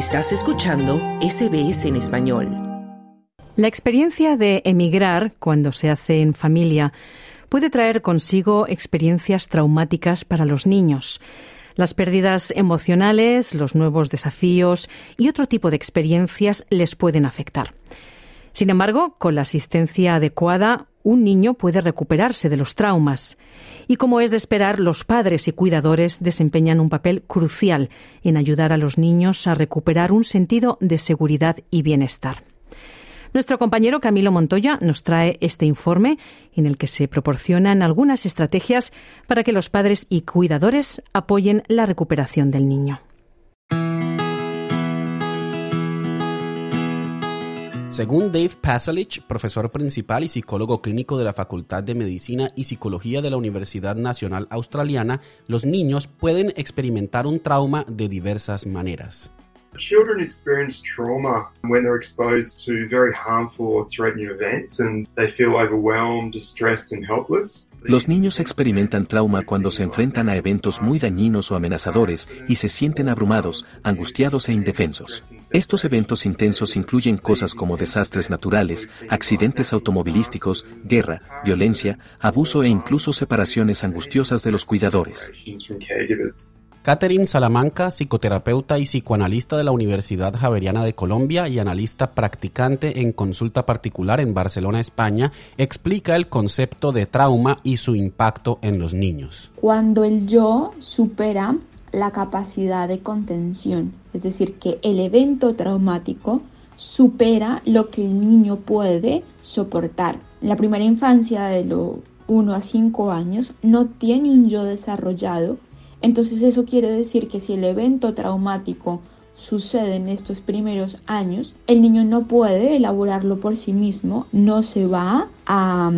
Estás escuchando SBS en español. La experiencia de emigrar cuando se hace en familia puede traer consigo experiencias traumáticas para los niños. Las pérdidas emocionales, los nuevos desafíos y otro tipo de experiencias les pueden afectar. Sin embargo, con la asistencia adecuada, un niño puede recuperarse de los traumas. Y como es de esperar, los padres y cuidadores desempeñan un papel crucial en ayudar a los niños a recuperar un sentido de seguridad y bienestar. Nuestro compañero Camilo Montoya nos trae este informe en el que se proporcionan algunas estrategias para que los padres y cuidadores apoyen la recuperación del niño. Según Dave Pasalich, profesor principal y psicólogo clínico de la Facultad de Medicina y Psicología de la Universidad Nacional Australiana, los niños pueden experimentar un trauma de diversas maneras. Trauma. Los niños experimentan trauma cuando se enfrentan a eventos muy dañinos o amenazadores y se sienten abrumados, angustiados e indefensos. Estos eventos intensos incluyen cosas como desastres naturales, accidentes automovilísticos, guerra, violencia, abuso e incluso separaciones angustiosas de los cuidadores. Catherine Salamanca, psicoterapeuta y psicoanalista de la Universidad Javeriana de Colombia y analista practicante en consulta particular en Barcelona, España, explica el concepto de trauma y su impacto en los niños. Cuando el yo supera la capacidad de contención, es decir, que el evento traumático supera lo que el niño puede soportar. En la primera infancia de los 1 a 5 años no tiene un yo desarrollado entonces eso quiere decir que si el evento traumático sucede en estos primeros años, el niño no puede elaborarlo por sí mismo, no se va a,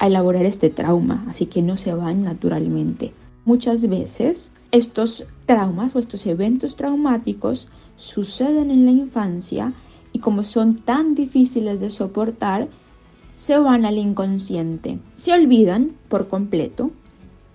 elaborar este trauma, así que no se van naturalmente. Muchas veces estos traumas o estos eventos traumáticos suceden en la infancia y como son tan difíciles de soportar, se van al inconsciente, se olvidan por completo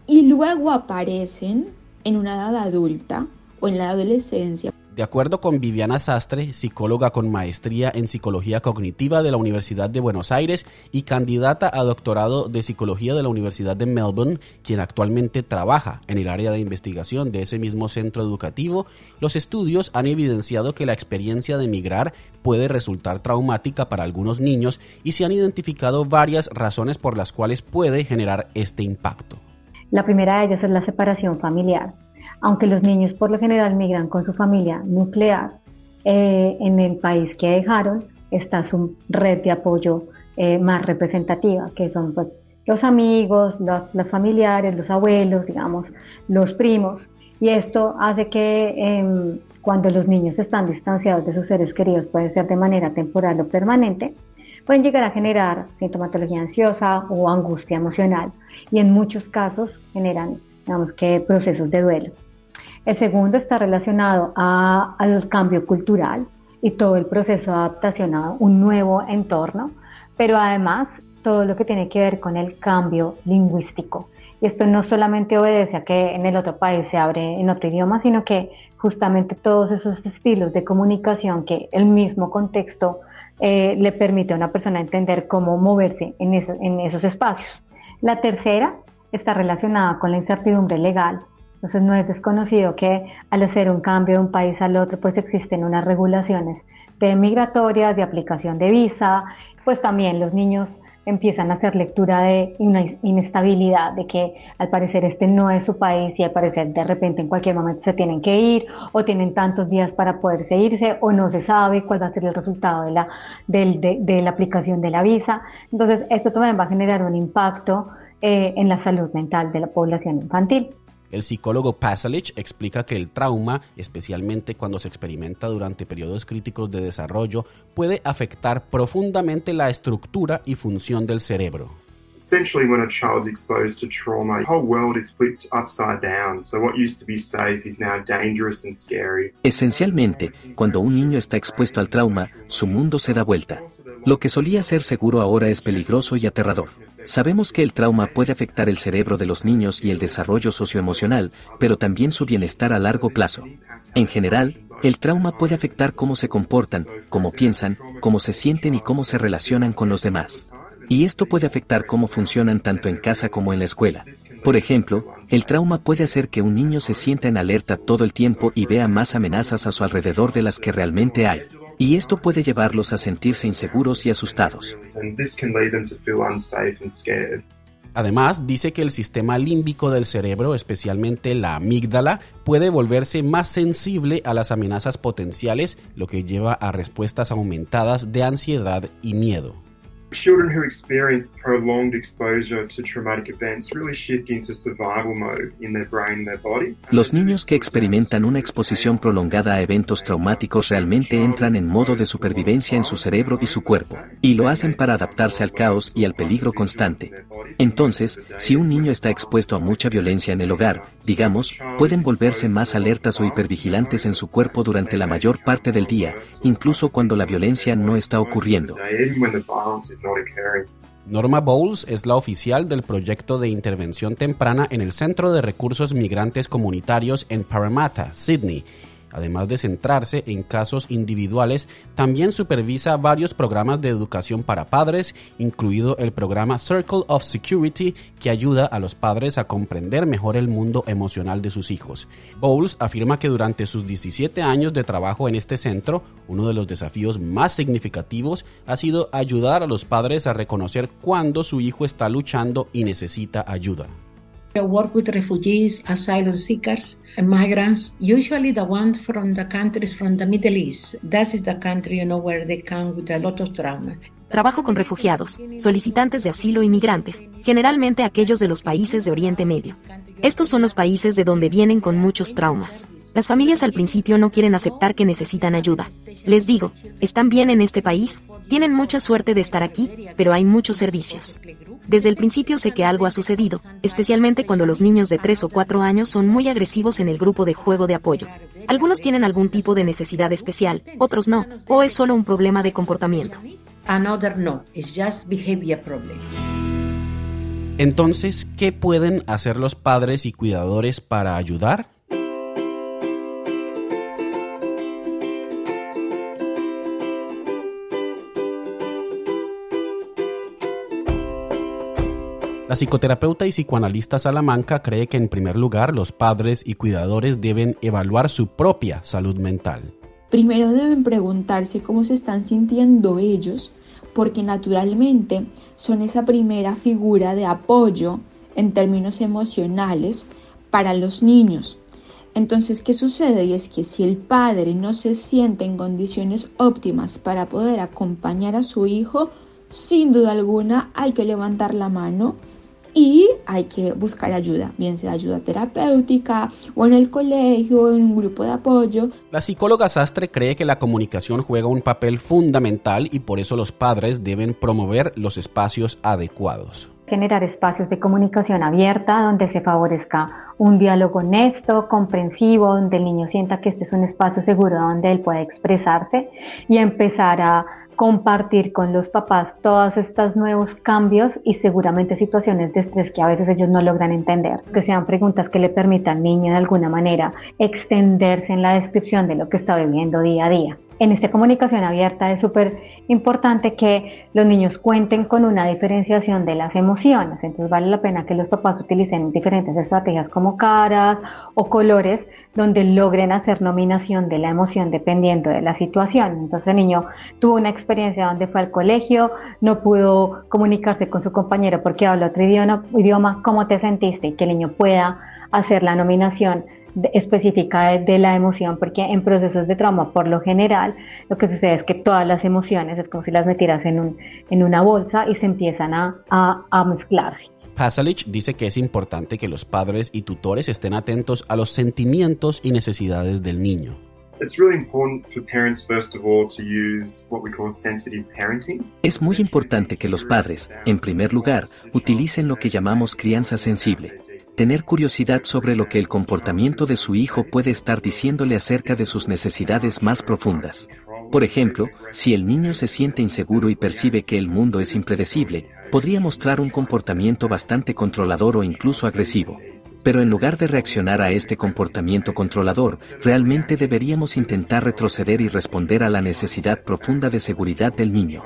y luego aparecen en una edad adulta o en la adolescencia. De acuerdo con Viviana Sastre, psicóloga con maestría en psicología cognitiva de la Universidad de Buenos Aires y candidata a doctorado de psicología de la Universidad de Melbourne, quien actualmente trabaja en el área de investigación de ese mismo centro educativo, los estudios han evidenciado que la experiencia de emigrar puede resultar traumática para algunos niños y se han identificado varias razones por las cuales puede generar este impacto. La primera de ellas es la separación familiar. Aunque los niños por lo general migran con su familia nuclear, eh, en el país que dejaron está su red de apoyo eh, más representativa, que son pues los amigos, los, familiares, los abuelos, digamos, los primos. Y esto hace que em, cuando los niños están distanciados de sus seres queridos, puede ser de manera temporal o permanente, pueden llegar a generar sintomatología ansiosa o angustia emocional y en muchos casos generan, digamos que, procesos de duelo. El segundo está relacionado al cambio cultural y todo el proceso de adaptación a un nuevo entorno, pero además todo lo que tiene que ver con el cambio lingüístico. Y esto no solamente obedece a que en el otro país se abre en otro idioma, sino que justamente todos esos estilos de comunicación que el mismo contexto eh, le permite a una persona entender cómo moverse en, en esos espacios. La tercera está relacionada con la incertidumbre legal. Entonces no es desconocido que al hacer un cambio de un país al otro, pues existen unas regulaciones de migratorias, de aplicación de visa, pues también los niños empiezan a hacer lectura de una inestabilidad, de que al parecer este no es su país y al parecer de repente en cualquier momento se tienen que ir o tienen tantos días para poderse irse o no se sabe cuál va a ser el resultado de la, de, la aplicación de la visa. Entonces esto también va a generar un impacto eh, en la salud mental de la población infantil. El psicólogo Pasalich explica que el trauma, especialmente cuando se experimenta durante periodos críticos de desarrollo, puede afectar profundamente la estructura y función del cerebro. Essentially, when a child's exposed to trauma, the whole world is flipped upside down. So what used to be safe is now dangerous and scary. Esencialmente, cuando un niño está expuesto al trauma, su mundo se da vuelta. Lo que solía ser seguro ahora es peligroso y aterrador. Sabemos que el trauma puede afectar el cerebro de los niños y el desarrollo socioemocional, pero también su bienestar a largo plazo. En general, el trauma puede afectar cómo se comportan, cómo piensan, cómo se sienten y cómo se relacionan con los demás. Y esto puede afectar cómo funcionan tanto en casa como en la escuela. Por ejemplo, el trauma puede hacer que un niño se sienta en alerta todo el tiempo y vea más amenazas a su alrededor de las que realmente hay y esto puede llevarlos a sentirse inseguros y asustados. Además, dice que el sistema límbico del cerebro, especialmente la amígdala, puede volverse más sensible a las amenazas potenciales, lo que lleva a respuestas aumentadas de ansiedad y miedo. Children who experience prolonged exposure to traumatic events really shift into survival mode in their brain and their body. Los niños que experimentan una exposición prolongada a eventos traumáticos realmente entran en modo de supervivencia en su cerebro y su cuerpo, y lo hacen para adaptarse al caos y al peligro constante. Entonces, si un niño está expuesto a mucha violencia en el hogar, digamos, pueden volverse más alertas o hipervigilantes en su cuerpo durante la mayor parte del día, incluso cuando la violencia no está ocurriendo. Norma Bowles es la oficial del proyecto de intervención temprana en el Centro de Recursos Migrantes Comunitarios en Parramatta, Sydney Además de centrarse en casos individuales, también supervisa varios programas de educación para padres, incluido el programa Circle of Security, que ayuda a los padres a comprender mejor el mundo emocional de sus hijos. Bowles afirma que durante sus 17 años de trabajo en este centro, uno de los desafíos más significativos ha sido ayudar a los padres a reconocer cuándo su hijo está luchando y necesita ayuda. I work with refugees, asylum seekers, and migrants, usually the ones from the countries from the Middle East. That is the country, you know, where they come with a lot of trauma. Trabajo con refugiados, solicitantes de asilo y migrantes, generalmente aquellos de los países de Oriente Medio. Estos son los países de donde vienen con muchos traumas. Las familias al principio no quieren aceptar que necesitan ayuda. Les digo, están bien en este país, tienen mucha suerte de estar aquí, pero hay muchos servicios. Desde el principio sé que algo ha sucedido, especialmente cuando los niños de 3 o 4 años son muy agresivos en el grupo de juego de apoyo. Algunos tienen algún tipo de necesidad especial, otros no, o es solo un problema de comportamiento. Entonces, ¿qué pueden hacer los padres y cuidadores para ayudar? La psicoterapeuta y psicoanalista Salamanca cree que en primer lugar los padres y cuidadores deben evaluar su propia salud mental. Primero deben preguntarse cómo se están sintiendo ellos, porque naturalmente son esa primera figura de apoyo en términos emocionales para los niños. Entonces, ¿qué sucede? Y es que si el padre no se siente en condiciones óptimas para poder acompañar a su hijo, sin duda alguna hay que levantar la mano y hay que buscar ayuda, bien sea ayuda terapéutica o en el colegio o en un grupo de apoyo. La psicóloga Sastre cree que la comunicación juega un papel fundamental y por eso los padres deben promover los espacios adecuados. Generar espacios de comunicación abierta donde se favorezca un diálogo honesto, comprensivo, donde el niño sienta que este es un espacio seguro donde él puede expresarse y empezar a compartir con los papás todos estos nuevos cambios y seguramente situaciones de estrés que a veces ellos no logran entender. Que sean preguntas que le permitan al niño de alguna manera extenderse en la descripción de lo que está viviendo día a día en esta comunicación abierta es súper importante que los niños cuenten con una diferenciación de las emociones. Entonces vale la pena que los papás utilicen diferentes estrategias como caras o colores donde logren hacer nominación de la emoción dependiendo de la situación. Entonces el niño tuvo una experiencia donde fue al colegio, no pudo comunicarse con su compañero porque habla otro idioma, idioma ¿cómo te sentiste? Y que el niño pueda hacer la nominación específica de, la emoción, porque en procesos de trauma, por lo general, lo que sucede es que todas las emociones es como si las metieras en, un, en una bolsa y se empiezan a, a, a mezclarse. Pasalich dice que es importante que los padres y tutores estén atentos a los sentimientos y necesidades del niño. Es muy importante que los padres, en primer lugar, utilicen lo que llamamos crianza sensible. Tener curiosidad sobre lo que el comportamiento de su hijo puede estar diciéndole acerca de sus necesidades más profundas. Por ejemplo, si el niño se siente inseguro y percibe que el mundo es impredecible, podría mostrar un comportamiento bastante controlador o incluso agresivo. Pero en lugar de reaccionar a este comportamiento controlador, realmente deberíamos intentar retroceder y responder a la necesidad profunda de seguridad del niño.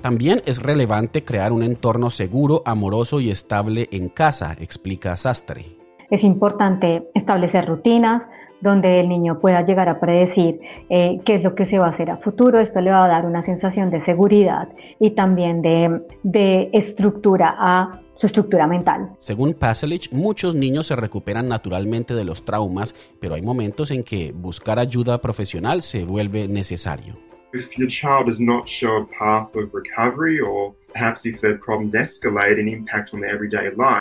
También es relevante crear un entorno seguro, amoroso y estable en casa, explica Sastre. Es importante establecer rutinas, donde el niño pueda llegar a predecir eh, qué es lo que se va a hacer a futuro. Esto le va a dar una sensación de seguridad y también de, de estructura a su estructura mental. Según Paselich, muchos niños se recuperan naturalmente de los traumas, pero hay momentos en que buscar ayuda profesional se vuelve necesario.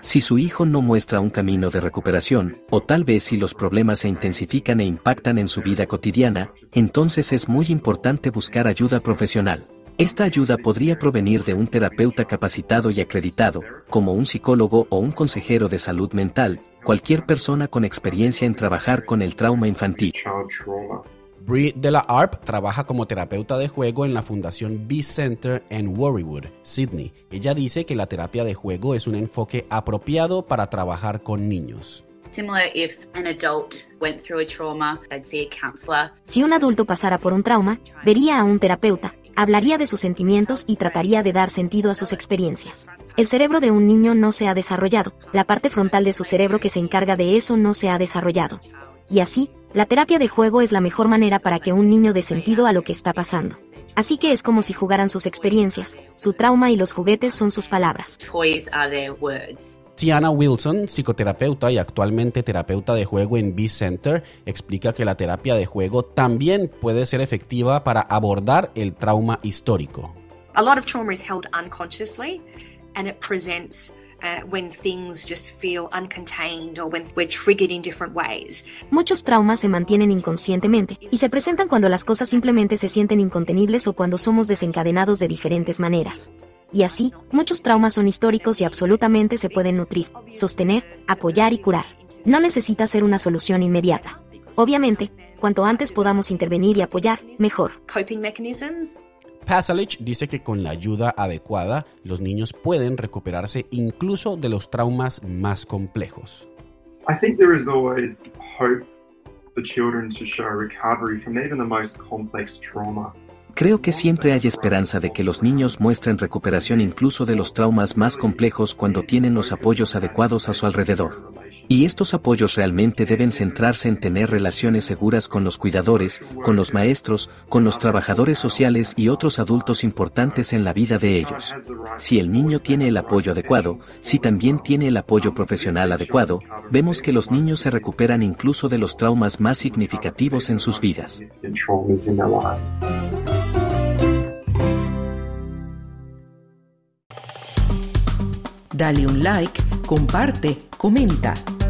Si su hijo no muestra un camino de recuperación, o tal vez si los problemas se intensifican e impactan en su vida cotidiana, entonces es muy importante buscar ayuda profesional. Esta ayuda podría provenir de un terapeuta capacitado y acreditado, como un psicólogo o un consejero de salud mental, cualquier persona con experiencia en trabajar con el trauma infantil. Brie de la Arp trabaja como terapeuta de juego en la Fundación B Center en Warrywood, Sydney. Ella dice que la terapia de juego es un enfoque apropiado para trabajar con niños. Si un adulto pasara por un trauma, vería a un terapeuta hablaría de sus sentimientos y trataría de dar sentido a sus experiencias. El cerebro de un niño no se ha desarrollado, la parte frontal de su cerebro que se encarga de eso no se ha desarrollado. Y así, la terapia de juego es la mejor manera para que un niño dé sentido a lo que está pasando. Así que es como si jugaran sus experiencias, su trauma y los juguetes son sus palabras. Tiana Wilson, psicoterapeuta y actualmente terapeuta de juego en B-Center, explica que la terapia de juego también puede ser efectiva para abordar el trauma histórico. A lot of trauma is held unconsciously and it presents when things just feel uncontained or when we're triggered in different ways. Muchos traumas se mantienen inconscientemente y se presentan cuando las cosas simplemente se sienten incontenibles o cuando somos desencadenados de diferentes maneras. Y así, muchos traumas son históricos y absolutamente se pueden nutrir, sostener, apoyar y curar. No necesita ser una solución inmediata. Obviamente, cuanto antes podamos intervenir y apoyar, mejor. Pasalich dice que con la ayuda adecuada, los niños pueden recuperarse incluso de los traumas más complejos. I think there is always hope for children to show recovery from even the most complex trauma. Creo que siempre hay esperanza de que los niños muestren recuperación incluso de los traumas más complejos cuando tienen los apoyos adecuados a su alrededor. Y estos apoyos realmente deben centrarse en tener relaciones seguras con los cuidadores, con los maestros, con los trabajadores sociales y otros adultos importantes en la vida de ellos. Si el niño tiene el apoyo adecuado, si también tiene el apoyo profesional adecuado, vemos que los niños se recuperan incluso de los traumas más significativos en sus vidas. Dale un like, comparte, comenta.